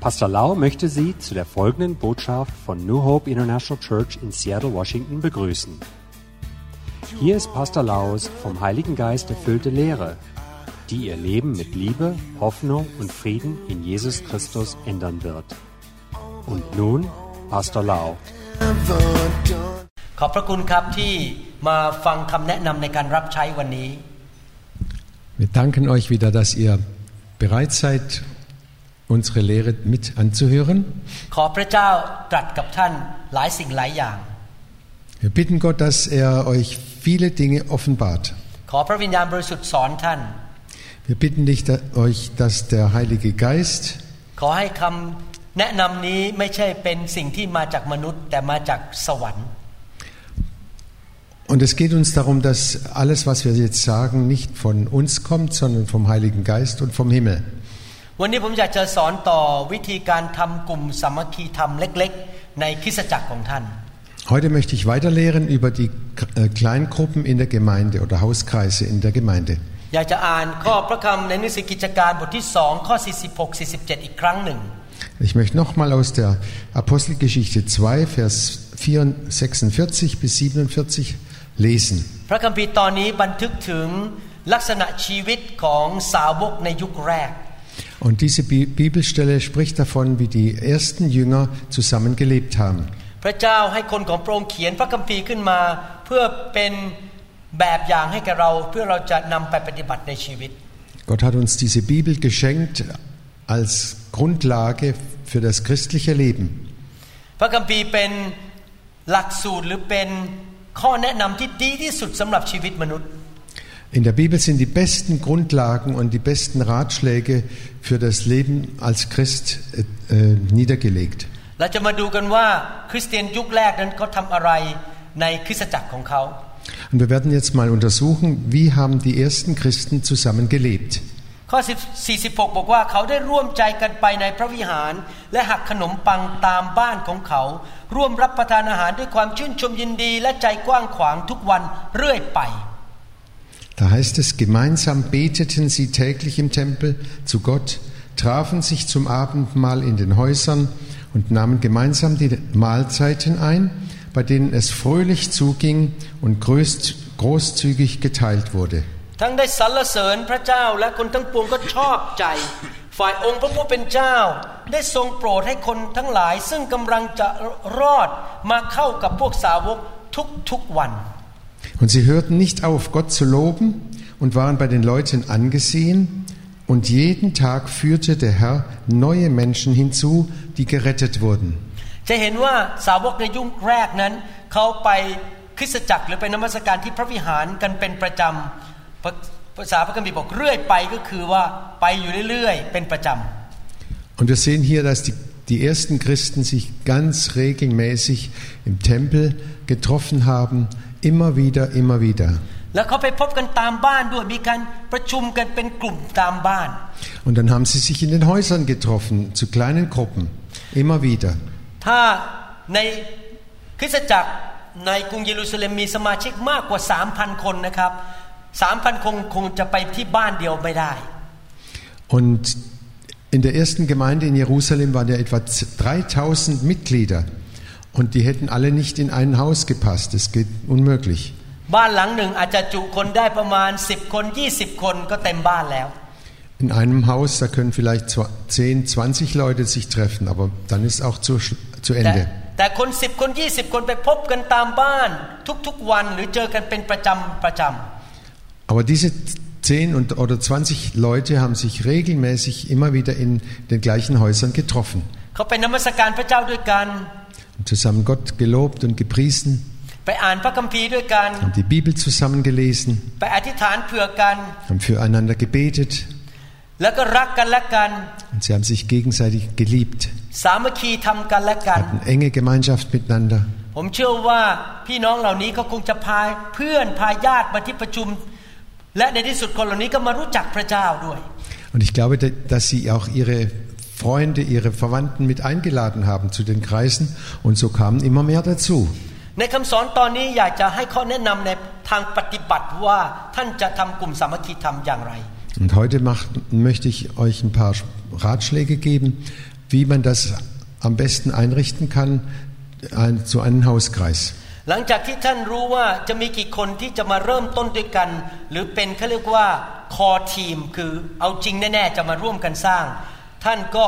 Pastor Lau möchte Sie zu der folgenden Botschaft von New Hope International Church in Seattle, Washington begrüßen. Hier ist Pastor Laus vom Heiligen Geist erfüllte Lehre, die Ihr Leben mit Liebe, Hoffnung und Frieden in Jesus Christus ändern wird. Und nun Pastor Lau. ขอบพระคุณครับที่มาฟังคำแนะนำในการรับใช้วันนี้ Wir danken euch wieder, dass ihr bereit seid, unsere Lehre mit anzuhören. Wir bitten Gott, dass er euch viele Dinge offenbart. Wir bitten dich, euch, dass der Heilige Geist und es geht uns darum, dass alles, was wir jetzt sagen, nicht von uns kommt, sondern vom Heiligen Geist und vom Himmel. วันนี้ผมอยากจะสอนต่อวิธีการทำกลุ่มสามัคคีธรรมเล็ก ๆ ในคริสตจักรของท่าน Heute möchte ich weiterlehren über die äh, Kleingruppen in der Gemeinde oder Hauskreise in der Gemeinde. อยากจะอ่านข้อพระคำในหนังสือกิจการบทที่ 2 ข้อ 46 47 อีกครั้งหนึ่ง Ich möchte nochmal aus der Apostelgeschichte 2, Vers 4, 46 bis 47 lesen. พระคัมภีร์ตอนนี้บันทึกถึงลักษณะชีวิตของสาวกในยุคแรก Und diese Bi- Bibelstelle spricht davon, wie die ersten Jünger zusammen gelebt haben. พระเจ้าให้คนของพระองค์เขียนพระคัมภีร์ขึ้นมา เพื่อเป็นแบบอย่างให้แก่เรา เพื่อเราจะนำไปปฏิบัติในชีวิต Gott hat uns diese Bibel geschenkt als Grundlage für das christliche Leben. พระคัมภีร์เป็นหลักสูตรหรือเป็นข้อแนะนำที่ดีที่สุดสำหรับชีวิตมนุษย์ In der Bibel sind die besten Grundlagen und die besten Ratschläge für das Leben als Christ äh, äh, niedergelegt. เราจะมาดูกันว่าคริสเตียนยุคแรกนั้นเขาทำอะไรในคริสตจักรของเขา Und wir werden jetzt mal untersuchen, wie haben die ersten Christen zusammen gelebt. ข้อ10 46 บอกว่าเขาได้ร่วมใจกันไปในพระวิหาร และหักขนมปังตามบ้านของเขา ร่วมรับประทานอาหารด้วยความชื่นชมยินดี และใจกว้างขวางทุกวันเรื่อยไป Da heißt es, gemeinsam beteten sie täglich im Tempel zu Gott, trafen sich zum Abendmahl in den Häusern und nahmen gemeinsam die Mahlzeiten ein, bei denen es fröhlich zuging und größt, großzügig geteilt wurde. ทั้งได้สรรเสริญพระเจ้าและคนทั้งปวงก็ชอบใจ ฝ่ายองค์พระผู้เป็นเจ้า ได้ทรงโปรดให้คนทั้งหลาย ซึ่งกำลังจะรอดมาเข้ากับพวกสาวกทุกๆวัน Und sie hörten nicht auf, Gott zu loben und waren bei den Leuten angesehen. Und jeden Tag führte der Herr neue Menschen hinzu, die gerettet wurden. จะเห็นว่าสาวกในยุคแรกนั้น เขาไปคริสตจักรหรือไปนมัสการที่พระวิหารกันเป็นประจำภาภาษาพระคัมภีร์บอกเรื่อยไปก็คือว่าไปอยู่เรื่อยๆ เป็นประจำ Und wir sehen hier, dass die, die ersten Christen sich ganz regelmäßig im Tempel getroffen haben, Immer wieder, immer wieder. Und dann haben sie sich in den Häusern getroffen, zu kleinen Gruppen, immer wieder. Und in der ersten Gemeinde in Jerusalem waren ja etwa 3000 Mitglieder. Und die hätten alle nicht in ein Haus gepasst. Das geht unmöglich. บ้านหลังหนึ่งอาจจะจุคนได้ประมาณ 10 คน 20 คนก็เต็มบ้านแล้ว In einem Haus, da können vielleicht zwa- 10, 20 Leute sich treffen, aber dann ist auch zu, sch- zu แต่ Ende. แต่คน 10 คน 20 คนไปพบกันตามบ้าน ทุกๆวันหรือเจอกันเป็นประจำประจำ Aber diese 10 und, oder 20 Leute haben sich regelmäßig immer wieder in den gleichen Häusern getroffen เขาไปนมัสการพระเจ้าด้วยกัน und zusammen Gott gelobt und gepriesen, ไปอ่านพระคัมภีร์ด้วยกัน haben die Bibel zusammen gelesen, ไปอธิษฐานเผื่อกัน haben füreinander gebetet แล้วก็รักกันและกัน und sie haben sich gegenseitig geliebt, สามัคคีทำกันและกัน hatten enge Gemeinschaft miteinander. ผมเชื่อว่าพี่น้องเหล่านี้ก็คงจะพาเพื่อนพาญาติมาที่ประชุม และในที่สุดคนเหล่านี้ก็มารู้จักพระเจ้าด้วย Und ich glaube, da- dass sie auch ihre Freunde, ihre Verwandten mit eingeladen haben zu den Kreisen und so kamen immer mehr dazu. ในคำสอนตอนนี้อยากจะให้ข้อแนะนำในทางปฏิบัติว่าท่านจะทำกลุ่มสามัคคีธรรมอย่างไร Und heute macht, möchte ich euch ein paar Ratschläge geben, wie man das am besten einrichten kann, ein, zu einem Hauskreis. หลังจากที่ท่านรู้ว่าจะมีกี่คนที่จะมาเริ่มต้นด้วยกัน หรือเป็นเขาเรียกว่าคอทีม คือเอาจริงแน่ๆจะมาร่วมกันสร้าง ท่านก็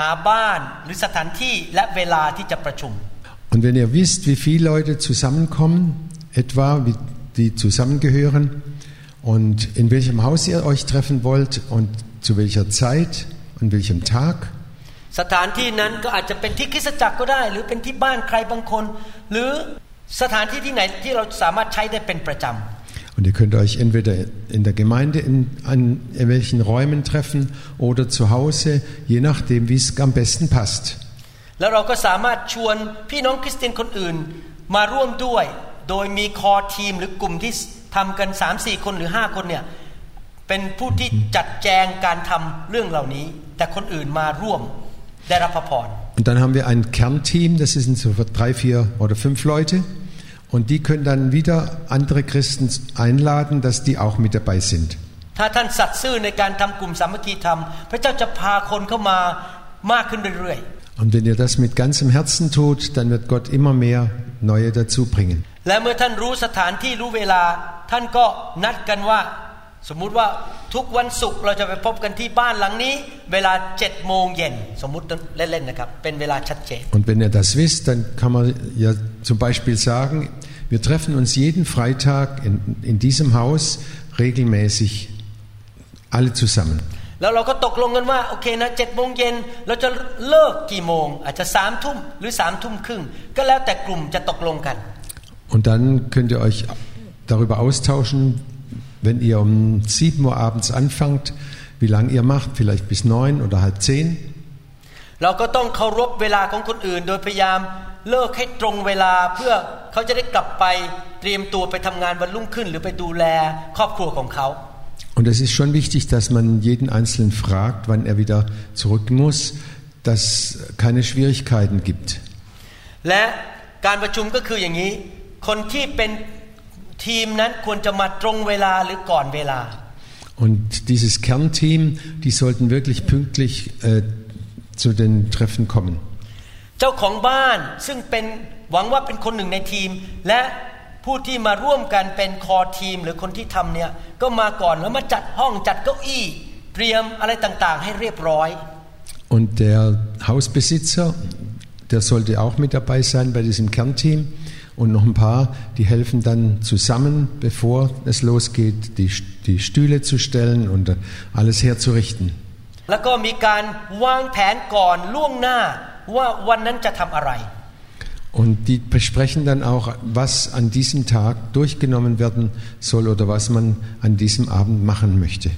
หาบ้านหรือสถานที่และเวลาที่จะประชุม Und wenn ihr wisst, wie viele Leute zusammenkommen, etwa, wie die zusammengehören, und in welchem Haus ihr euch treffen wollt und zu welcher Zeit und welchem Tag, สถานที่นั้นก็อาจจะเป็นที่คริสตจักรก็ได้ หรือเป็นที่บ้านใครบางคน หรือสถานที่ที่ไหนที่เราสามารถใช้ได้เป็นประจำ Und ihr könnt euch entweder in der Gemeinde in, an in welchen Räumen treffen oder zu Hause, je nachdem, wie es am besten passt. แล้วเราก็สามารถชวนพี่น้องคริสเตียนคนอื่นมาร่วมด้วย โดยมีคอทีมหรือกลุ่มที่ทำกัน3 4 คนหรือ 5 คนเนี่ยเป็นผู้ที่จัดแจงการทำเรื่องเหล่านี้ แต่คนอื่นมาร่วมได้รับพระพร Und dann haben wir ein Kernteam, das sind so drei, vier oder fünf Leute. Und die können dann wieder andere Christen einladen, dass die auch mit dabei sind. Und wenn ihr das mit ganzem Herzen tut, dann wird Gott immer mehr neue dazu bringen. Und และเมื่อท่านรู้สถานที่รู้เวลา ท่านก็นัดกันว่า สมมุติว่าทุกวันศุกร์เราจะไปพบกันที่บ้านหลังนี้ เวลาเจ็ดโมงเย็นสมมุติเล่นๆนะครับ เป็นเวลาชัดเจน Und wenn ihr das wisst, dann kann man ja zum Beispiel sagen, wir treffen uns jeden Freitag in, in diesem Haus regelmäßig alle zusammen. แล้วเราก็ตกลงกันว่าโอเคนะเจ็ดโมงเย็นเราจะเลิกกี่โมง อาจจะสามทุ่มหรือสามทุ่มครึ่งก็แล้วแต่กลุ่มจะตกลงกัน Und dann könnt ihr euch darüber austauschen, wenn ihr um 7 Uhr abends anfangt, wie lange ihr macht, vielleicht bis 9 oder halb 10. เราก็ต้องเคารพเวลาของคนอื่น โดยพยายามเลิกให้ตรงเวลาเพื่อเขาจะได้กลับไปเตรียมตัวไปทำงานวันรุ่งขึ้น หรือไปดูแลครอบครัวของเขา Und es ist schon wichtig, dass man jeden Einzelnen fragt, wann er wieder zurück muss, dass es keine Schwierigkeiten gibt. และการประชุมก็คืออย่างนี้ คนที่เป็น ทีมนั้นควรจะมาตรงเวลาหรือก่อนเวลา Und dieses Kernteam, die sollten wirklich pünktlich äh, zu den Treffen kommen. เจ้าของบ้านซึ่งเป็นหวังว่าเป็นคนหนึ่งในทีม และผู้ที่มาร่วมกันเป็นคอทีม หรือคนที่ทำเนี่ยก็มาก่อนแล้วมาจัดห้องจัดเก้าอี้ เตรียมอะไรต่างๆ ให้เรียบร้อย Und der Hausbesitzer, der sollte auch mit dabei sein bei diesem Kernteam. Und noch ein paar, die helfen dann zusammen, bevor es losgeht, die, die Stühle zu stellen und alles herzurichten. แล้วก็มีการวางแผนก่อนล่วงหน้าว่าวันนั้นจะทำอะไร Und die besprechen dann auch, was an diesem Tag durchgenommen werden soll oder was man an diesem Abend machen möchte.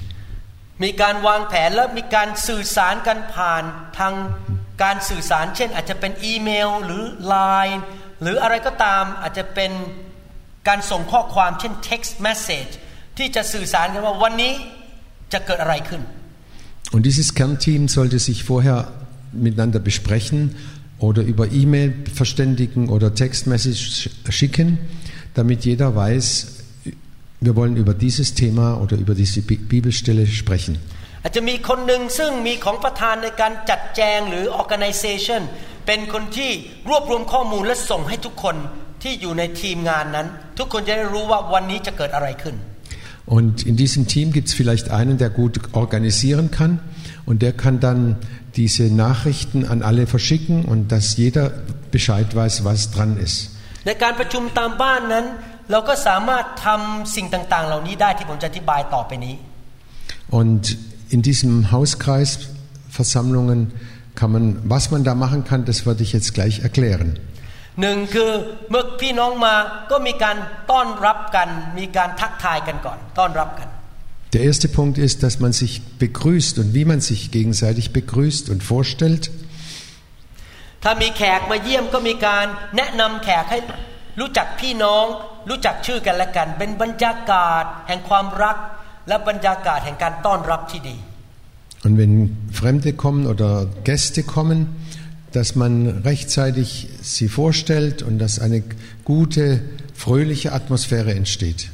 มีการวางแผนและมีการสื่อสารกันผ่านทางการสื่อสาร เช่น อาจจะเป็นอีเมลหรือ Line หรืออะไรก็ตามอาจจะเป็นการส่งข้อความเช่น text message ที่จะสื่อสารกันว่าวันนี้จะเกิดอะไรขึ้น Und dieses Kernteam sollte sich vorher miteinander besprechen oder über E-Mail verständigen oder Textmessage schicken, damit jeder weiß, wir wollen über dieses Thema oder über diese Bibelstelle sprechen. อาจจะมีคนหนึ่งซึ่งมีของประธานในการจัดแจงหรือ organization เป็นคนที่รวบรวมข้อมูลและส่งให้ทุกคนที่อยู่ในทีมงานนั้น ทุกคนจะได้รู้ว่าวันนี้จะเกิดอะไรขึ้น Und in diesem Team gibt es vielleicht einen, der gut organisieren kann und der kann dann diese Nachrichten an alle verschicken und dass jeder Bescheid weiß, was dran ist. ในการประชุมตามบ้านนั้น เราก็สามารถทำสิ่งต่างๆ เหล่านี้ได้ที่ผมจะอธิบายต่อไปนี้ Und in diesem Hauskreis Versammlungen kann man, was man da machen kann, das werde ich jetzt gleich erklären. หนึ่งคือเมื่อพี่น้องมาก็มีการต้อนรับกัน มีการทักทายกันก่อน ต้อนรับกัน Der erste Punkt ist, dass man sich begrüßt und wie man sich gegenseitig begrüßt und vorstellt. ถ้ามีแขกมาเยี่ยมก็มีการแนะนำแขกให้รู้จักพี่น้อง รู้จักชื่อกันและกัน เป็นบรรยากาศ แห่งความรัก และบรรยากาศแห่งการต้อนรับที่ดี Und wenn Fremde kommen oder Gäste kommen, dass man rechtzeitig sie vorstellt und dass eine gute, fröhliche Atmosphäre entsteht.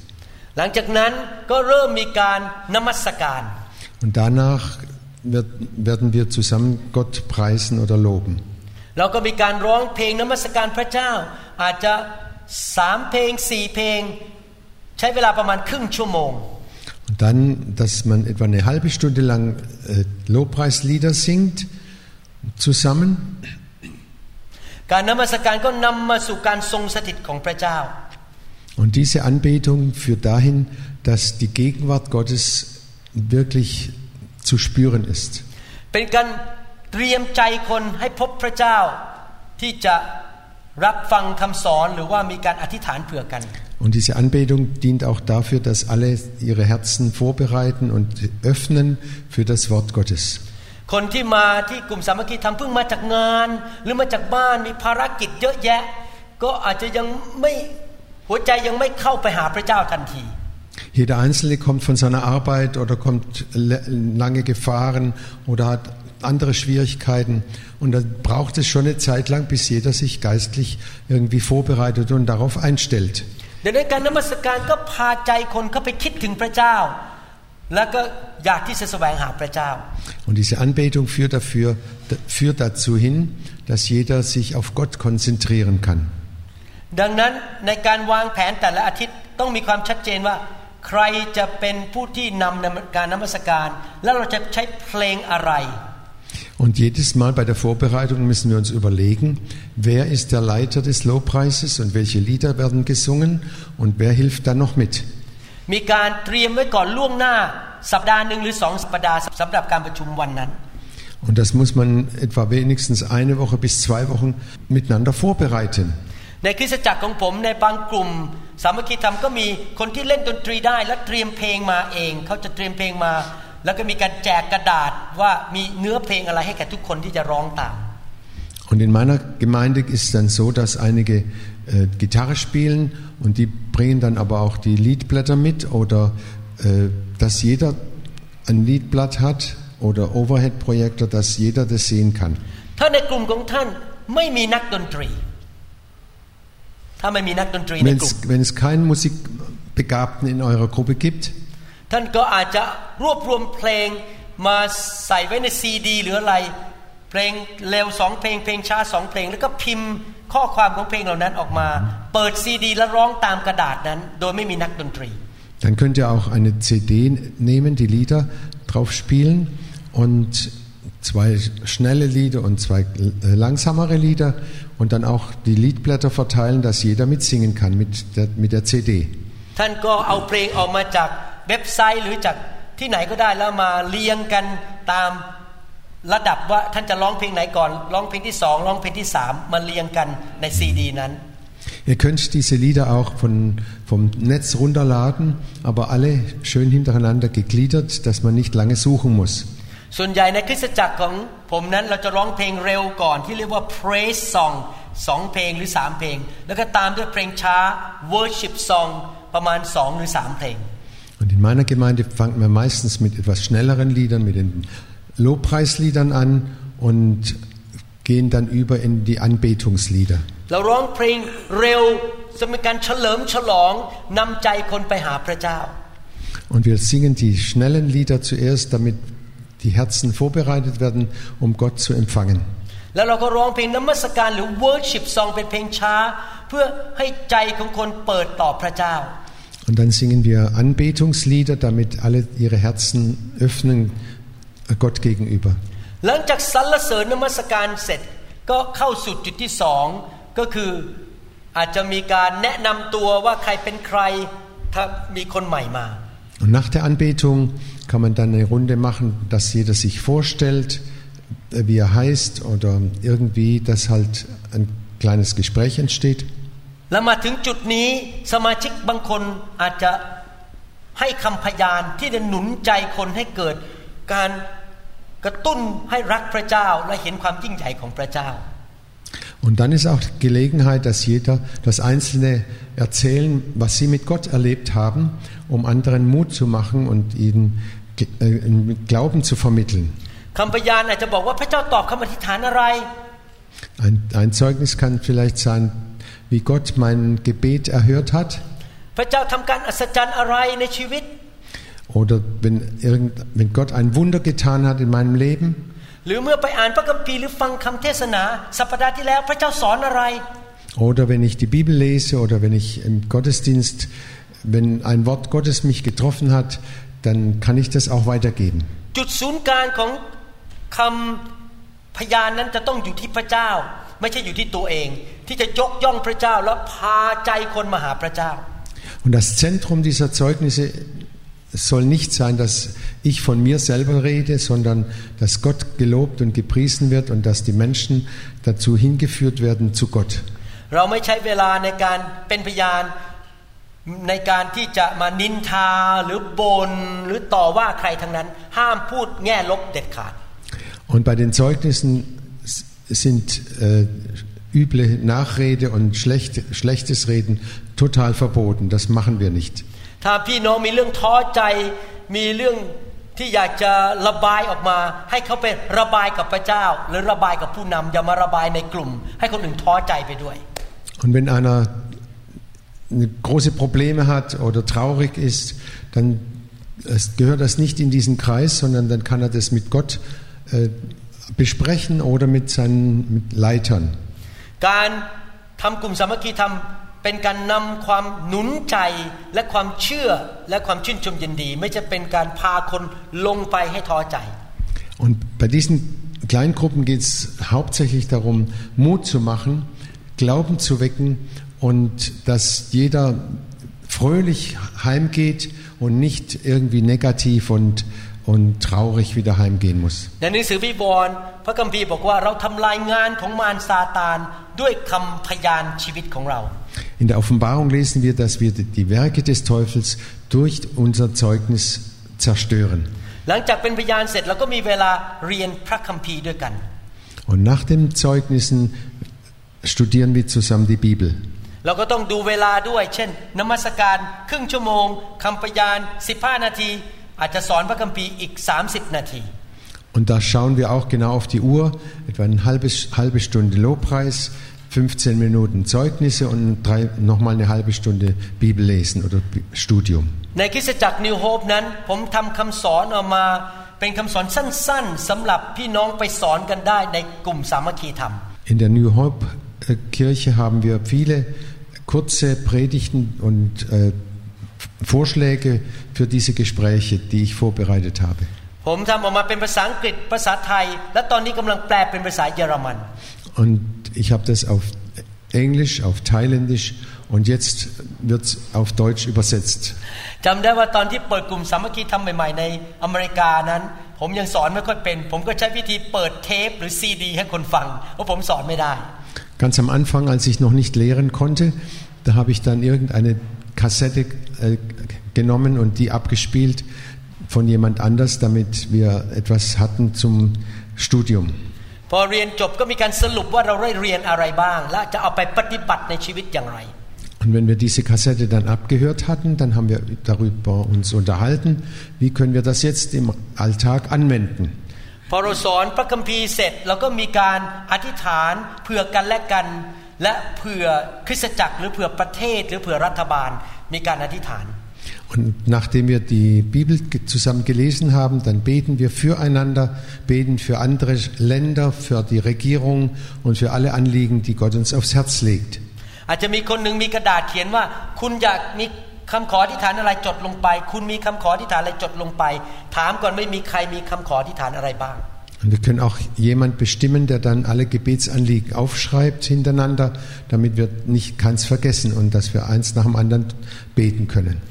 หลังจากนั้นก็เริ่มมีการนมัสการ Und danach werden wir zusammen Gott preisen oder loben. เราก็มีการร้องเพลงนมัสการพระเจ้า อาจจะสามเพลงสี่เพลง ใช้เวลาประมาณครึ่งชั่วโมง Und dann, dass man etwa eine halbe Stunde lang äh, Lobpreislieder singt zusammen. การนมัสการก็นำมาสู่การทรงสถิตของพระเจ้า Und diese Anbetung führt dahin, dass die Gegenwart Gottes wirklich zu spüren ist. เป็นการเตรียมใจคนให้พบพระเจ้า ที่จะรับฟังคำสอนหรือว่ามีการอธิษฐานเผื่อกัน Und diese Anbetung dient auch dafür, dass alle ihre Herzen vorbereiten und öffnen für das Wort Gottes. คนที่มาที่กลุ่มสามัคคีธรรมเพิ่งมาจากงาน หรือมาจากบ้านมีภารกิจเยอะแยะ ก็อาจจะยังไม่หัวใจยังไม่เข้าไปหาพระเจ้าทันที Jeder Einzelne kommt von seiner Arbeit oder kommt le- lange gefahren oder hat andere Schwierigkeiten. Und dann braucht es schon eine Zeit lang, bis jeder sich geistlich irgendwie vorbereitet und darauf einstellt. ดังนั้นการนมัสการก็พาใจคนเข้าไปคิดถึงพระเจ้า แล้วก็อยากที่จะแสวงหาพระเจ้า Und diese Anbetung führt, dafür, führt dazu hin, dass jeder sich auf Gott konzentrieren kann. ดังนั้นในการวางแผนแต่ละอาทิตย์ต้องมีความชัดเจนว่าใครจะเป็นผู้ที่นำการนมัสการ แล้วเราจะใช้เพลงอะไร Und jedes Mal bei der Vorbereitung müssen wir uns überlegen, wer ist der Leiter des Lobpreises und welche Lieder werden gesungen und wer hilft dann noch mit. มีการเตรียมไว้ก่อนล่วงหน้า สัปดาห์หนึ่งหรือสองสัปดาห์สำหรับการประชุมวันนั้น Und das muss man etwa wenigstens eine Woche bis zwei Wochen miteinander vorbereiten. ในคริสตจักรของผมในบางกลุ่ม สามัคคีธรรมก็มีคนที่เล่นดนตรีได้ และเตรียมเพลงมาเอง เขาจะเตรียมเพลงมา แล้วก็มีการแจกกระดาษว่ามีเนื้อเพลงอะไรให้แก่ทุกคนที่จะร้องตาม Und in meiner Gemeinde ist es dann so, dass einige äh, Gitarre spielen und die bringen dann aber auch die Liedblätter mit oder äh, dass jeder ein Liedblatt hat oder Overhead-Projektor, dass jeder das sehen kann. ถ้าในกลุ่มของท่านไม่มีนักดนตรี ถ้าไม่มีนักดนตรีใน Wenn กลุ่ม es, wenn es keinen Musikbegabten in eurer Gruppe gibt, ท่านก็อาจจะรวบรวมเพลงมาใส่ไว้ในซีดี หรืออะไร เพลงเร็วสองเพลงเพลงช้าสองเพลง แล้วก็พิมพ์ข้อความของเพลงเหล่านั้นออกมา เปิดซีดี แล้วร้องตามกระดาษนั้น โดยไม่มีนักดนตรี dann könnt ihr auch eine CD nehmen, die Lieder drauf spielen und zwei schnelle Lieder und zwei äh, langsamere Lieder und dann auch die Liedblätter verteilen, dass jeder mitsingen kann mit der, mit der CD. ท่านก็เอาเพลงออกมาจาก เว็บไซต์หรือจากที่ไหนก็ได้แล้วมาเรียงกันตามระดับว่าท่านจะร้องเพลงไหนก่อนร้องเพลงที่สองร้องเพลงที่สามมาเรียงกันในซีดีนั้น Ihr könnt diese Lieder auch von, vom Netz runterladen, aber alle schön hintereinander gegliedert, dass man nicht lange suchen muss. ส่วนใหญ่ในคริสตจักรของผมนั้นเราจะร้องเพลงเร็วก่อนที่เรียกว่า praise song สองเพลงหรือสามเพลง แล้วก็ตามด้วยเพลงช้า worship song ประมาณสองหรือสามเพลง Und in meiner Gemeinde fangen wir meistens mit etwas schnelleren Liedern, mit den Lobpreisliedern an und gehen dann über in die Anbetungslieder. Und wir singen die schnellen Lieder zuerst, damit die Herzen vorbereitet werden, um Gott zu empfangen. แล้วเราก็ร้องเพลงนมัสการหรือ worship song เป็นเพลงช้า เพื่อให้ใจของคนเปิดต่อพระเจ้า Und dann singen wir Anbetungslieder, damit alle ihre Herzen öffnen Gott gegenüber. หลังจากสรรเสริญนมัสการเสร็จก็เข้าสู่จุดที่สองก็คืออาจจะมีการแนะนำตัวว่าใครเป็นใครถ้ามีคนใหม่มา Und nach der Anbetung kann man dann eine Runde machen, dass jeder sich vorstellt, äh, wie er heißt oder irgendwie, dass halt ein kleines Gespräch entsteht. แล้วมาถึงจุดนี้สมาชิกบางคนอาจจะให้คำพยานที่จะหนุนใจคนให้เกิดการกระตุ้นให้รักพระเจ้าและเห็นความยิ่งใหญ่ของพระเจ้า Und dann ist auch Gelegenheit, dass jeder, das Einzelne erzählen, was sie mit Gott erlebt haben, um anderen Mut zu machen und ihnen äh, Glauben zu vermitteln. คำพยานอาจจะบอกว่าพระเจ้าตอบคำอธิษฐานอะไร Ein, ein Zeugnis kann vielleicht sein, wie Gott mein Gebet erhört hat พระเจ้าทำการอัศจรรย์อะไรในชีวิต oder wenn, irgend, wenn Gott ein Wunder getan hat in meinem Leben หรือเมื่อไปอ่านพระคัมภีร์หรือฟังคำเทศนา สัปดาห์ที่แล้วพระเจ้าสอนอะไร oder wenn ich die Bibel lese oder wenn ich im Gottesdienst, wenn ein Wort Gottes mich getroffen hat, dann kann ich das auch weitergeben. จุดศูนย์กลางของคำพยานนั้นจะต้องอยู่ที่พระเจ้า ไม่ใช่อยู่ที่ตัวเอง ที่จะยกย่องพระเจ้าแล้วพาใจคนมาหาพระเจ้า Und das Zentrum dieser Zeugnisse soll nicht sein, dass ich von mir selber rede, sondern dass Gott gelobt und gepriesen wird und dass die Menschen dazu hingeführt werden zu Gott. เราไม่ใช้เวลาในการเป็นพยานในการที่จะมานินทาหรือบนหรือต่อว่าใครทั้งนั้น ห้ามพูดแง่ลบเด็ดขาด Und bei den Zeugnissen s- sind äh, üble Nachrede und schlecht, schlechtes Reden total verboten. Das machen wir nicht. Und wenn einer große Probleme hat oder traurig ist, dann gehört das nicht in diesen Kreis, sondern dann kann er das mit Gott äh, besprechen oder mit seinen mit Leitern. การทำกลุ่มสามัคคีทำเป็นการนำความหนุนใจและความเชื่อและความชื่นชมยินดี ไม่จะเป็นการพาคนลงไปให้ท้อใจ Und bei diesen Kleingruppen geht es hauptsächlich darum, Mut zu machen, Glauben zu wecken und dass jeder fröhlich heimgeht und nicht irgendwie negativ und, und traurig wieder heimgehen muss. ในหนังสือวิวรณ์พระคัมภีร์บอกว่าเราทำลายงานของมารซาตานด้วยคำพยานชีวิตของเรา In der Offenbarung lesen wir, dass wir die Werke des Teufels durch unser Zeugnis zerstören. หลังจากเป็นพยานเสร็จเราก็มีเวลาเรียนพระคัมภีร์ด้วยกัน Und nach den Zeugnissen studieren wir zusammen die Bibel. เราก็ต้องดูเวลาด้วย เช่น นมัสการครึ่งชั่วโมงคำพยาน 15 นาที อาจจะสอนพระคัมภีร์อีก 30 นาที Und da schauen wir auch genau auf die Uhr, etwa eine halbe, halbe Stunde Lobpreis, 15 Minuten Zeugnisse und drei, nochmal eine halbe Stunde Bibel lesen oder Bi- Studium. ในคริสตจักรนิวโฮปนั้น ผมทำคำสอนออกมา เป็นคำสอนสั้นๆสำหรับพี่น้องไปสอนกันได้ในกลุ่มสามัคคีธรรม In der New Hope äh, Kirche haben wir viele kurze Predigten und äh, Vorschläge für diese Gespräche, die ich vorbereitet habe. Und ich habe das auf Englisch, auf Thailändisch und jetzt wird es auf Deutsch übersetzt. Ganz am Anfang, als ich noch nicht lehren konnte, da habe ich dann irgendeine Kassette, äh, genommen und die abgespielt von jemand anders, damit wir etwas hatten zum Studium. พอเรียนจบก็มีการสรุปว่าเราได้เรียนอะไรบ้าง และจะเอาไปปฏิบัติในชีวิตอย่างไร Und wenn wir diese Kassette dann abgehört hatten, dann haben wir darüber uns unterhalten, wie können wir das jetzt im Alltag anwenden. พอเราสอนพระคัมภีร์เสร็จเราก็มีการอธิษฐานเผื่อกันและกัน และเผื่อคริสตจักรหรือเผื่อประเทศหรือเผื่อรัฐบาลมีการอธิษฐาน und nachdem wir die Bibel zusammen gelesen haben, dann beten wir füreinander, beten für andere Länder, für die Regierung und für alle Anliegen, die Gott uns aufs Herz legt. Und wir können auch jemand bestimmen, der dann alle Gebetsanliegen aufschreibt hintereinander, damit wir nicht ganz vergessen und dass wir eins nach dem anderen beten können.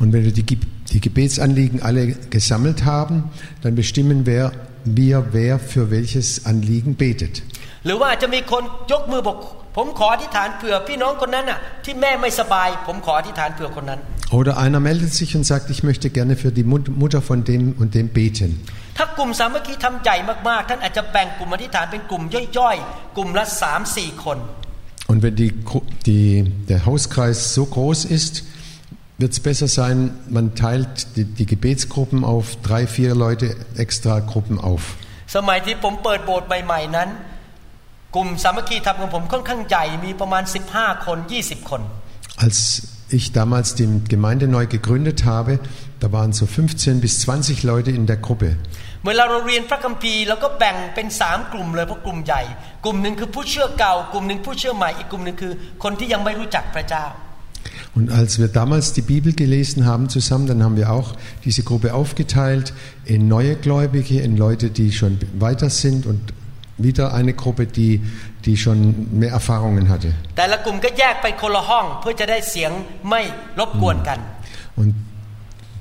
Und wenn wir die, die Gebetsanliegen alle gesammelt haben, dann bestimmen wir, wir, wer für welches Anliegen betet. หรือว่าอาจจะมีคนยกมือบอก ผมขออธิษฐานเผื่อพี่น้องคนนั้นน่ะที่แม่ไม่สบาย ผมขออธิษฐานเผื่อคนนั้น Oder einer meldet sich und sagt, ich möchte gerne für die Mut- Mutter von dem und dem beten. ถ้ากลุ่มสามัคคีทำใหญ่มากๆ ท่านอาจจะแบ่งกลุ่มอธิษฐานเป็นกลุ่มย่อยๆ กลุ่มละสามสี่คน Und wenn die, Gru- die, der Hauskreis so groß ist, wird es besser sein, man teilt die, die Gebetsgruppen auf drei, vier Leute extra Gruppen auf. สมัยที่ผมเปิดโบสถ์ใหม่ๆนั้น ก ลุ่มสามัคคีธรรมของผมค่อนข้างใหญ่มีประมาณ 15 คน 20 คน Als ich damals die Gemeinde neu gegründet habe, da waren so 15 bis 20 Leute in der Gruppe. เวลาเราเรียนพระคัมภีร์เราก็แบ่งเป็นสามกลุ่มเลยเพราะกลุ่มใหญ่ กลุ่มหนึ่งคือผู้เชื่อเก่า กลุ่มหนึ่งผู้เชื่อใหม่อีกกลุ่มหนึ่งคือ คนที่ยังไม่รู้จักพระเจ้า Und als wir damals die Bibel gelesen haben zusammen, dann haben wir auch diese Gruppe aufgeteilt in neue Gläubige, in Leute, die schon weiter sind und wieder eine Gruppe, die, die schon mehr Erfahrungen hatte. Und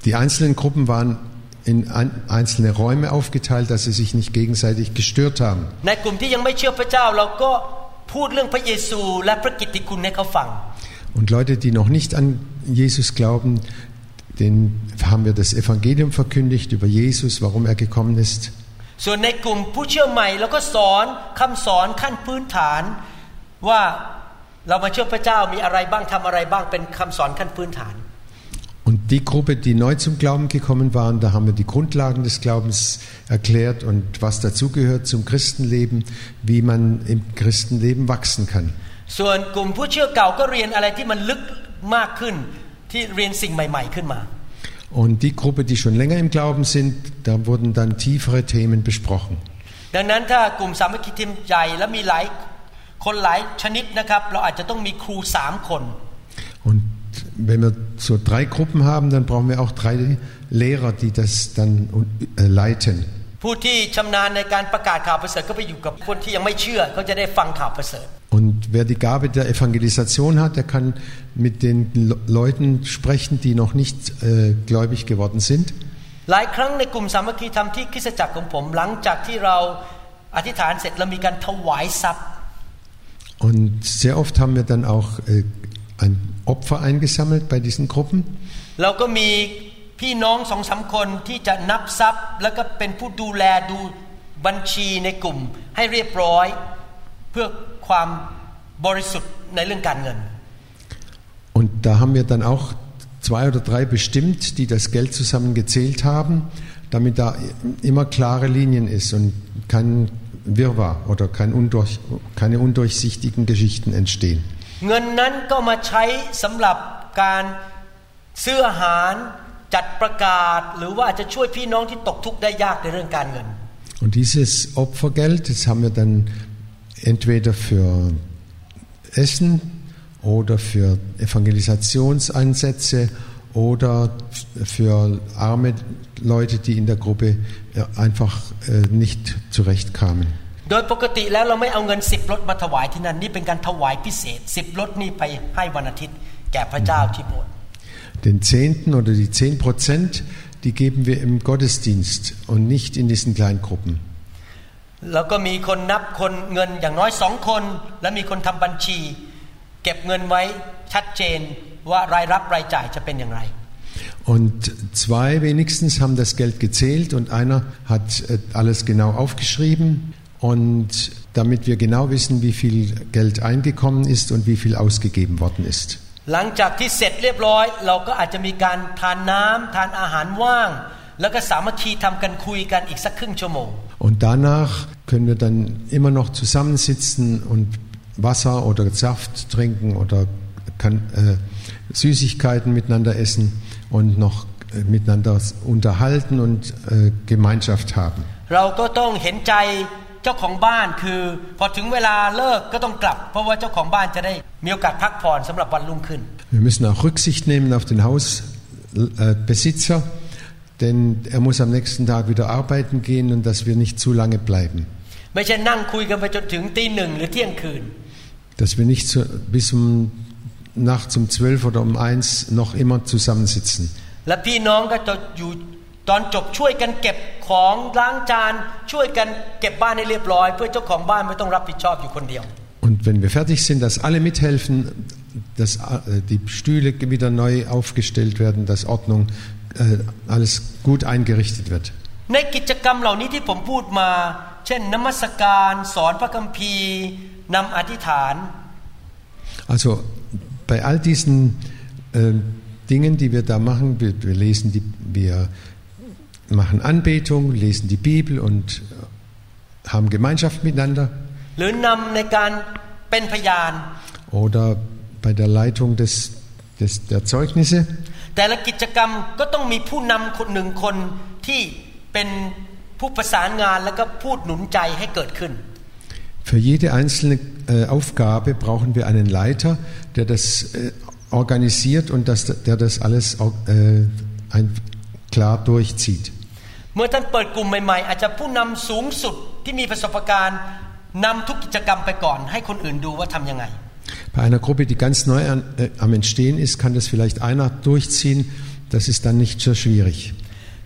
die einzelnen Gruppen waren in einzelne Räume aufgeteilt, dass sie sich nicht gegenseitig gestört haben. Und Leute, die noch nicht an Jesus glauben, denen haben wir das Evangelium verkündigt über Jesus, warum er gekommen ist. ส่วนในกลุ่มผู้เชื่อใหม่เราก็สอนคำสอนขั้นพื้นฐาน ว่าเรามาเชื่อพระเจ้ามีอะไรบ้างทำอะไรบ้างเป็นคำสอนขั้นพื้นฐาน Und die Gruppe, die neu zum Glauben gekommen waren, da haben wir die Grundlagen des Glaubens erklärt und was dazugehört zum Christenleben, wie man im Christenleben wachsen kann. ส่วนกลุ่มผู้เชื่อเก่าก็เรียนอะไรที่มันลึกมากขึ้น ที่เรียนสิ่งใหม่ ๆ ขึ้นมา Und die Gruppe, die schon länger im Glauben sind, da wurden dann tiefere Themen besprochen. ดังนั้นถ้ากลุ่มสามัคคีทีมใหญ่และมีหลายคนหลายชนิดนะครับ เราอาจจะต้องมีครูสามคน Und wenn wir so drei Gruppen haben, dann brauchen wir auch drei Lehrer, die das dann äh, leiten. ผู้ที่ชำนาญในการประกาศข่าวประเสริฐก็ไปอยู่กับคนที่ยังไม่เชื่อเขาจะได้ฟังข่าวประเสริฐ Und wer die Gabe der Evangelisation hat, der kann mit den Le- Leuten sprechen, die noch nicht äh, gläubig geworden sind. หลายครั้งในกลุ่มสามัคคีธรรมที่คริสตจักรของผม หลังจากที่เราอธิษฐานเสร็จเรามีการถวายทรัพย์ Und sehr oft haben wir dann auch äh, ein Opfer eingesammelt bei diesen Gruppen. เราก็มี พี่น้องสองสามคนที่จะนับทรัพย์ แล้วก็เป็นผู้ดูแลดูบัญชีในกลุ่ม ให้เรียบร้อย เพื่อความบริสุทธิ์ในเรื่องการเงิน Und da haben wir dann auch zwei oder drei bestimmt, die das Geld zusammen gezählt haben, damit da immer klare Linien ist und kein Wirrwarr oder kein undurch, keine undurchsichtigen Geschichten entstehen. เงินนั้นก็มาใช้สำหรับการซื้ออาหาร จัดประกาศ หรือว่าอาจจะช่วยพี่น้องที่ตกทุกข์ได้ยากในเรื่องการเงิน Und dieses Opfergeld, das haben wir dann entweder für Essen oder für Evangelisationseinsätze oder für arme Leute, die in der Gruppe ja, einfach äh, nicht zurechtkamen. โดยปกติแล้วเราไม่เอาเงินสิบรถมาถวายที่นั่นนี่เป็นการถวายพิเศษสิบรถนี่ไปให้วันอาทิตย์แก่พระเจ้าที่โบสถ์ Den Zehnten oder die Zehn Prozent, die geben wir im Gottesdienst und nicht in diesen Kleingruppen. แล้วก็มีคนนับคนเงินอย่างน้อยสองคน และมีคนทำบัญชี เก็บเงินไว้ชัดเจนว่ารายรับรายจ่ายจะเป็นอย่างไร Und zwei wenigstens haben das Geld gezählt und einer hat äh, alles genau aufgeschrieben. Und damit wir genau wissen, wie viel Geld eingekommen ist und wie viel ausgegeben worden ist. หลังจากที่เสร็จเรียบร้อย เราก็อาจจะมีการทานน้ำทานอาหารว่าง แล้วก็สามัคคีทำกันคุยกันอีกสักครึ่งชั่วโมง Und danach können wir dann immer noch zusammensitzen und Wasser oder Saft trinken oder kann, äh, Süßigkeiten miteinander essen und noch äh, miteinander unterhalten und äh, Gemeinschaft haben. เราก็ต้องเห็นใจ เจ้าของบ้านคือ พอถึงเวลาเลิกก็ต้องกลับ เพราะว่าเจ้าของบ้านจะได้มีโอกาสพักผ่อนสำหรับวันรุ่งขึ้น Wir müssen auch Rücksicht nehmen auf den Hausbesitzer, denn er muss am nächsten Tag wieder arbeiten gehen und dass wir nicht zu lange bleiben. ไม่ใช่นั่งคุยกันไปจนถึงตีหนึ่งหรือเที่ยงคืน Dass wir nicht so, bis um nachts um zwölf oder um eins noch immer zusammensitzen. และพี่น้องก็จะอยู่ ตอนจบช่วยกันเก็บของล้างจาน ช่วยกันเก็บบ้านให้เรียบร้อย เพื่อเจ้าของบ้านไม่ต้องรับผิดชอบอยู่คนเดียว Und wenn wir fertig sind, dass alle mithelfen, dass äh, die Stühle wieder neu aufgestellt werden, dass Ordnung, äh, alles gut eingerichtet wird. ในกิจกรรมเหล่านี้ที่ผมพูดมา เช่นนมัสการสอนพระคัมภีร์นำอธิษฐาน Also bei all diesen äh, Dingen, die wir da machen. Wir, wir lesen die, wir machen Anbetung, lesen die Bibel und haben Gemeinschaft miteinander. หรือนำในการเป็นพยาน Oder bei der Leitung des, des, der Zeugnisse. แต่ละกิจกรรมก็ต้องมีผู้นำคนหนึ่งคนที่เป็นผู้ประสานงานแล้วก็พูดหนุนใจให้เกิดขึ้น Für jede einzelne äh, Aufgabe brauchen wir einen Leiter, der das äh, organisiert und das, der das alles äh, ein, klar durchzieht. เมื่อท่านเปิดกลุ่มใหม่ๆ อาจจะผู้นำสูงสุดที่มีประสบการณ์นำทุกกิจกรรมไปก่อน ให้คนอื่นดูว่าทำยังไง Bei einer Gruppe, die ganz neu an, äh, am Entstehen ist, kann das vielleicht einer durchziehen. Das ist dann nicht so schwierig.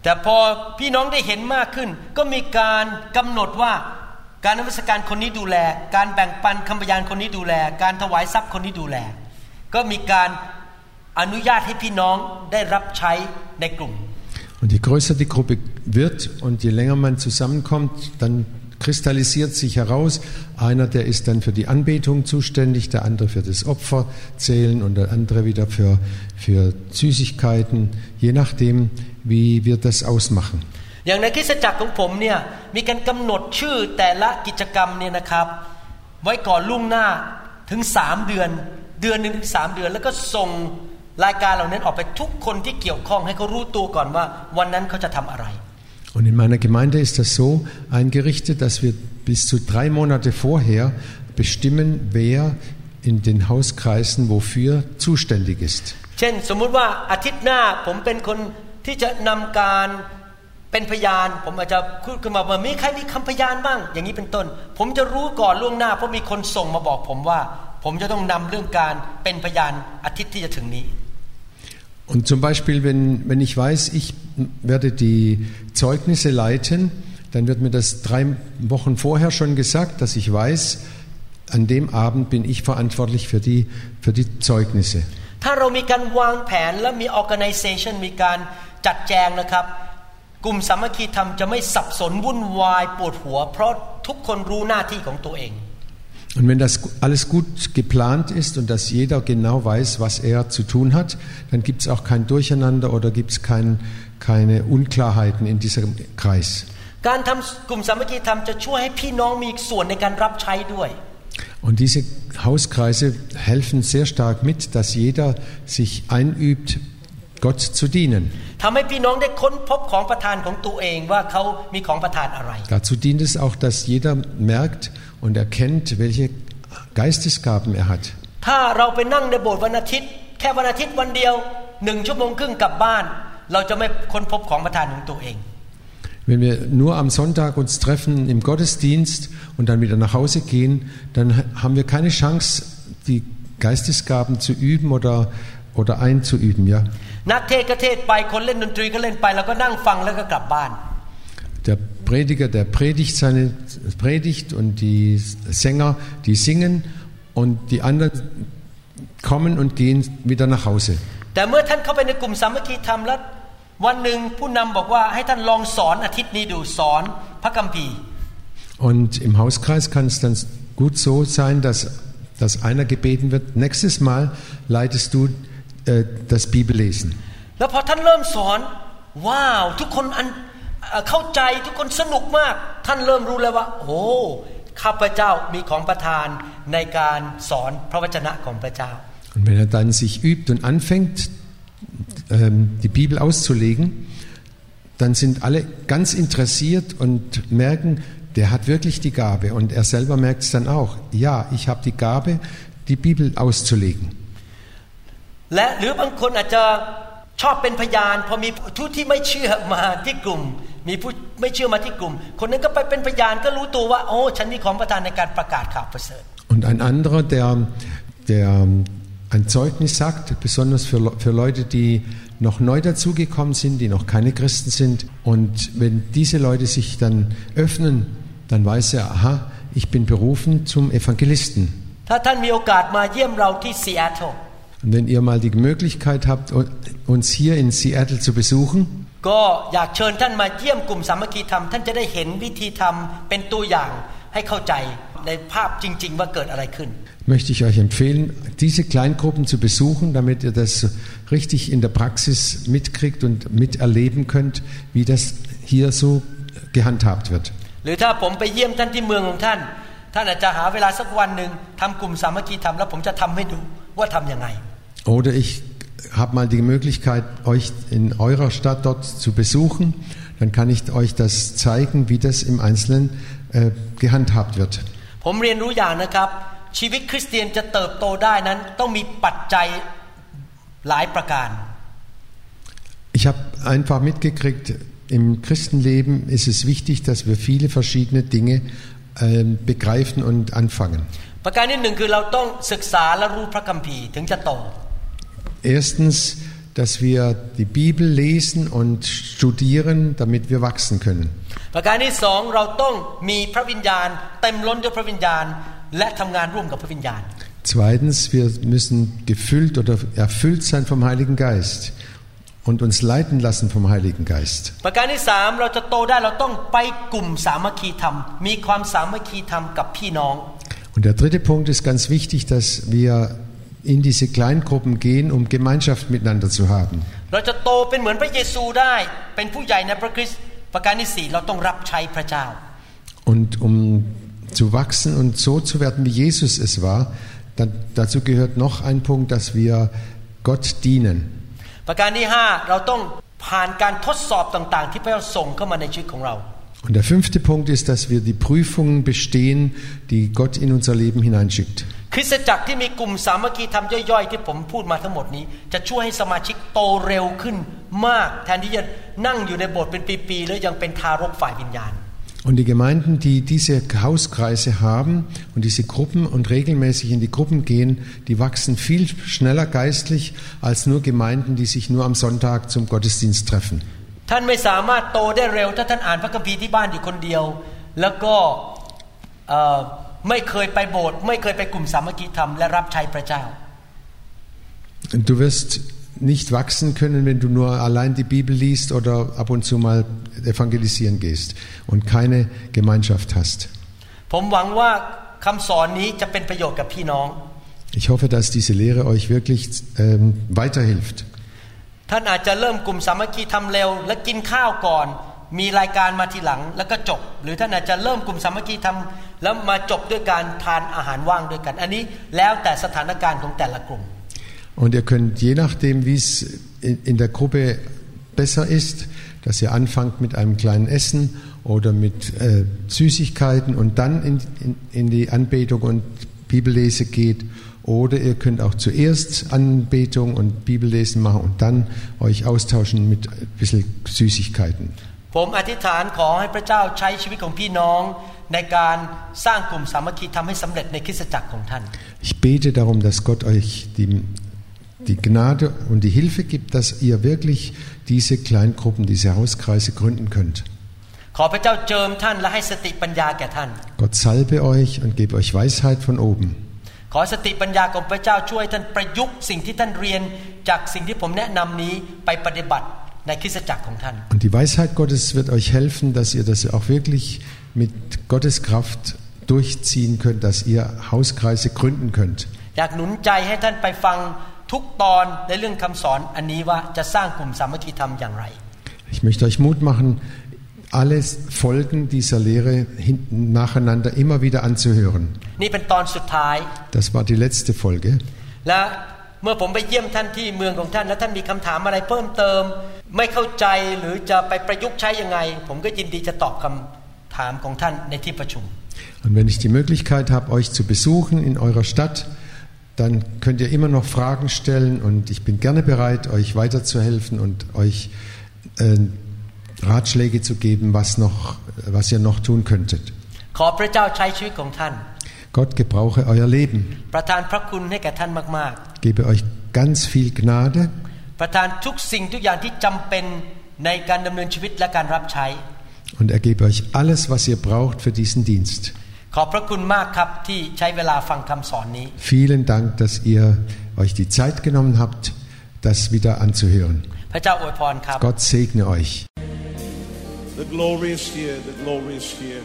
แต่พอพี่น้องได้เห็นมากขึ้น ก็มีการกำหนดว่าการนมัสการคนนี้ดูแล การแบ่งปันคำพยานคนนี้ดูแล การถวายทรัพย์คนนี้ดูแล ก็มีการอนุญาตให้พี่น้องได้รับใช้ในกลุ่ม Und je größer die Gruppe wird und je länger man zusammenkommt, dann kristallisiert sich heraus, einer, der ist dann für die Anbetung zuständig, der andere für das Opferzählen und der andere wieder für, für Süßigkeiten, je nachdem, wie wir das ausmachen. อย่างในคริสตจักรของผมเนี่ยมีการกำหนดชื่อแต่ละกิจกรรมเนี่ยนะครับ ไว้ก่อนล่วงหน้าถึงสามเดือน เดือนหนึ่งถึงสามเดือน แล้วก็ส่ง รายการเหล่านั้นออกไปทุกคนที่เกี่ยวข้องให้เขารู้ตัวก่อนว่าวันนั้นเขาจะทำอะไร Und in meiner Gemeinde ist das so eingerichtet, dass wir bis zu drei Monate vorher bestimmen, wer in den Hauskreisen wofür zuständig ist. เช่นสมมุติว่าอาทิตย์หน้าผมเป็นคนที่จะนำการเป็นพยานผมอาจจะพูดขึ้นมาว่ามีใครมีคำพยานบ้างอย่างนี้เป็นต้น ผมจะรู้ก่อนล่วงหน้าเพราะมีคนส่งมาบอกผมว่า ผมจะต้องนำเรื่องการเป็นพยานอาทิตย์ที่จะถึงนี้ Und zum Beispiel, wenn, wenn ich weiß, ich werde die Zeugnisse leiten, dann wird mir das drei Wochen vorher schon gesagt, dass ich weiß, an dem Abend bin ich verantwortlich für die, für die Zeugnisse. ถ้าเรามีการวางแผนและมี organization มีการจัดแจงนะครับ กลุ่มสามัคคีธรรมจะไม่สับสนวุ่นวายปวดหัว เพราะทุกคนรู้หน้าที่ของตัวเอง und wenn das alles gut geplant ist und dass jeder genau weiß, was er zu tun hat, dann gibt es auch kein Durcheinander oder gibt es kein, keine Unklarheiten in diesem Kreis. Und diese Hauskreise helfen sehr stark mit, dass jeder sich einübt, Gott zu dienen. ทำให้พี่น้องได้ค้นพบของประทานของตัวเองว่าเขามีของประทานอะไร Dazu dient es auch, dass jeder merkt und erkennt, welche Geistesgaben er hat. ถ้าเราไปนั่งในโบสถ์วันอาทิตย์ แค่วันอาทิตย์วันเดียวหนึ่งชั่วโมงครึ่งกลับบ้าน เราจะไม่ค้นพบของประทานของตัวเอง Wenn wir nur am Sonntag uns treffen im Gottesdienst und dann wieder nach Hause gehen, dann haben wir keine Chance, die Geistesgaben zu üben oder, oder einzuüben. Ja? นักเทศก็เทศไปคนเล่นดนตรีก็เล่นไปเราก็นั่งฟังแล้วก็กลับบ้าน Der Prediger, der predigt seine Predigt und die Sänger, die singen und die anderen kommen und gehen wieder nach Hause. แต่เมื่อท่านเข้าไปในกลุ่มสามัคคีธรรมแล้ววันหนึ่งผู้นำบอกว่าให้ท่านลองสอนอาทิตย์นี้ดูสอนพระคัมภีร์ Und im Hauskreis kann es dann gut so sein, dass, dass einer gebeten wird, nächstes Mal leitest du äh, das Bibellesen. แล้วพอท่านเริ่มสอนว้าว ทุกคนอันเอ่อเข้าใจทุกคนสนุกมาก ท่านเริ่มรู้แล้วว่า โอ้ข้าพเจ้ามีของประทานในการสอนพระวจนะของพระเจ้า Und wenn er dann sich übt und anfängt, ähm, die Bibel auszulegen, dann sind alle ganz interessiert und merken, der hat wirklich die Gabe. Und er selber merkt es dann auch, ja, ich habe die Gabe, die Bibel auszulegen. และหรือบางคนอาจจะชอบเป็นพยานพอมีผู้ที่ไม่เชื่อมาที่กลุ่ม มีผู้ไม่เชื่อมาที่กลุ่ม คนนั้นก็ไปเป็นพยานก็รู้ตัวว่า โอ้ ฉันมีของประทานในการประกาศข่าวประเสริฐ Und ein anderer, der, der ein Zeugnis sagt, besonders für, Le- für Leute, die noch neu dazugekommen sind, die noch keine Christen sind. Und wenn diese Leute sich dann öffnen, dann weiß er, aha, ich bin berufen zum Evangelisten. ถ้าท่าน มีโอกาสมาเยี่ยมเราที่ซีแอตเทิล Und wenn ihr mal die Möglichkeit habt, uns hier in Seattle zu besuchen, ก็อยากเชิญท่านมาเยี่ยมกลุ่มสามัคคีธรรม ท่านจะได้เห็นวิธีทำเป็นตัวอย่างให้เข้าใจ ในภาพจริง ๆ ว่าเกิดอะไรขึ้น möchte ich euch empfehlen, diese Kleingruppen zu besuchen, damit ihr das richtig in der Praxis mitkriegt und miterleben könnt, wie das hier so gehandhabt wird. หรือถ้าผมไปเยี่ยมท่านที่เมืองของท่าน ท่านอาจจะหาเวลาสักวันหนึ่งทำกลุ่มสามัคคีธรรมแล้วผมจะทำให้ดูว่าทำยังไง Oder ich habe mal die Möglichkeit, euch in eurer Stadt dort zu besuchen. Dann kann ich euch das zeigen, wie das im Einzelnen äh, gehandhabt wird. ผมเรียนรู้อย่างนะครับ ชีวิตคริสเตียนจะเติบโตได้นั้นต้องมีปัจจัยหลายประการ Ich habe einfach mitgekriegt, im Christenleben ist es wichtig, dass wir viele verschiedene Dinge äh, begreifen und anfangen. ประการที่หนึ่งคือเราต้องศึกษาและรู้พระคัมภีร์ถึงจะโต Erstens, dass wir die Bibel lesen und studieren, damit wir wachsen können. Zweitens, wir müssen gefüllt oder erfüllt sein vom Heiligen Geist und uns leiten lassen vom Heiligen Geist. Und der dritte Punkt ist ganz wichtig, dass wir in diese Kleingruppen gehen, um Gemeinschaft miteinander zu haben. เราจะโตเป็นเหมือนพระเยซูได้ เป็นผู้ใหญ่ในพระคริสต์ประการที่สี่เราต้องรับใช้พระเจ้า Und um zu wachsen und so zu werden, wie Jesus es war, dann, dazu gehört noch ein Punkt, dass wir Gott dienen. ประการที่ห้าเราต้องผ่านการทดสอบต่างๆ ที่พระเจ้าส่งเข้ามาในชีวิตของเรา Und der fünfte Punkt ist, dass wir die Prüfungen bestehen, die Gott in unser Leben hineinschickt. คริสตจักรที่มีกลุ่มสามัคคีธรรมย่อยๆ ที่ผมพูดมาทั้งหมดนี้ จะช่วยให้สมาชิกโตเร็วขึ้นมาก แทนที่จะนั่งอยู่ในโบสถ์เป็นปีๆแล้วยังเป็นทารกฝ่ายวิญญาณ Und die Gemeinden, die diese Hauskreise haben und diese Gruppen und regelmäßig in die Gruppen gehen, die wachsen viel schneller geistlich als nur Gemeinden, die sich nur am Sonntag zum Gottesdienst treffen. ท่านไม่สามารถโตได้เร็ว ถ้าท่านอ่านพระคัมภีร์ที่บ้านอยู่คนเดียว แล้วก็เอ่อ ไม่เคยไปโบสถ์ไม่เคยไปกลุ่มสามัคคีธรรมและรับใช้พระเจ้า Und du wirst nicht wachsen können, wenn du nur allein die Bibel liest oder ab und zu mal evangelisieren gehst und keine Gemeinschaft hast. ผมหวังว่าคำสอนนี้จะเป็นประโยชน์กับพี่น้อง Ich hoffe, dass diese Lehre euch wirklich ähm, weiterhilft. ท่านอาจจะเริ่มกลุ่มสามัคคีทำเร็ว และกินข้าวก่อน มีรายการมาทีหลังแล้วก็จบ หรือท่านอาจจะเริ่มกลุ่มสามัคคีทำแล้วมาจบด้วยการทานอาหารว่างด้วยกัน อันนี้แล้วแต่สถานการณ์ของแต่ละกลุ่ม Und ihr könnt je nachdem, wie es in, in der Gruppe besser ist, dass ihr anfangt mit einem kleinen Essen oder mit äh, Süßigkeiten und dann in, in, in die Anbetung und Bibellese geht. Oder ihr könnt auch zuerst Anbetung und Bibellesen machen und dann euch austauschen mit ein bisschen Süßigkeiten. ผมอธิษฐานขอให้พระเจ้าใช้ชีวิตของพี่น้อง ในการสร้างกลุ่มสามัคคีทำให้สำเร็จในคริสตจักรของท่าน Ich bete darum, dass Gott euch die, die Gnade und die Hilfe gibt, dass ihr wirklich diese Kleingruppen, diese Hauskreise gründen könnt. ขอพระเจ้าเจิมท่านและให้สติปัญญาแก่ท่าน Gott salbe euch und gebe euch Weisheit von oben. ขอสติปัญญาของพระเจ้าช่วยท่านประยุกต์สิ่งที่ท่านเรียนจากสิ่งที่ผมแนะนำนี้ไปปฏิบัติ ในคริสตจักรของท่าน Und die Weisheit Gottes wird euch helfen, dass ihr das auch wirklich mit Gottes Kraft durchziehen könnt, dass ihr Hauskreise gründen könnt. อยากหนุนใจให้ท่านไปฟังทุกตอนในเรื่องคำสอนอันนี้ว่าจะสร้างกลุ่มสามัคคีธรรมอย่างไร Ich möchte euch Mut machen, alle Folgen dieser Lehre hinten nacheinander immer wieder anzuhören. นี่เป็นตอนสุดท้าย Das war die letzte Folge. และเมื่อผมไปเยี่ยมท่านที่เมืองของท่าน แล้วท่านมีคำถามอะไรเพิ่มเติม ไม่เข้าใจหรือจะไปประยุกต์ใช้ยังไง ผมก็ยินดีจะตอบคำถามของท่านในที่ประชุม Und wenn ich die Möglichkeit habe, euch zu besuchen in eurer Stadt, dann könnt ihr immer noch Fragen stellen und ich bin gerne bereit, euch weiterzuhelfen und euch äh, Ratschläge zu geben, was, noch, was ihr noch tun könntet. ขอพระเจ้าใช้ชีวิตของท่าน Gott gebrauche euer Leben, ประทานพระคุณให้แก่ท่านมาก gebe euch ganz viel Gnade ๆ ประทานทุกสิ่งทุกอย่างที่จำเป็นในการดำเนินชีวิตและการรับใช้ und er gebe euch alles, was ihr braucht für diesen Dienst. ขอบพระคุณมากครับที่ใช้เวลาฟังคำสอนนี้ Vielen Dank, dass ihr euch die Zeit genommen habt, das wieder anzuhören. พระเจ้าอวยพรครับ Gott segne euch. The glory is here. The glory is here.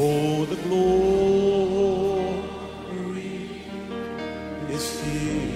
Oh, the glory is here.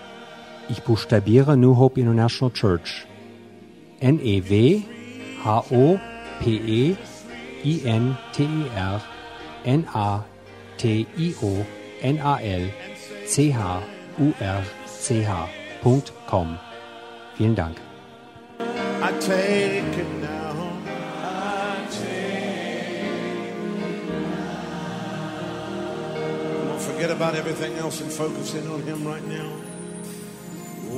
Ich buchstabiere New Hope International Church. N-E-W-H-O-P-E-I-N-T-E-R N-A-T-I-O-N-A-L-C-H-U-R-C-H.com. Vielen Dank. Forget about everything else and focus in on Him right now.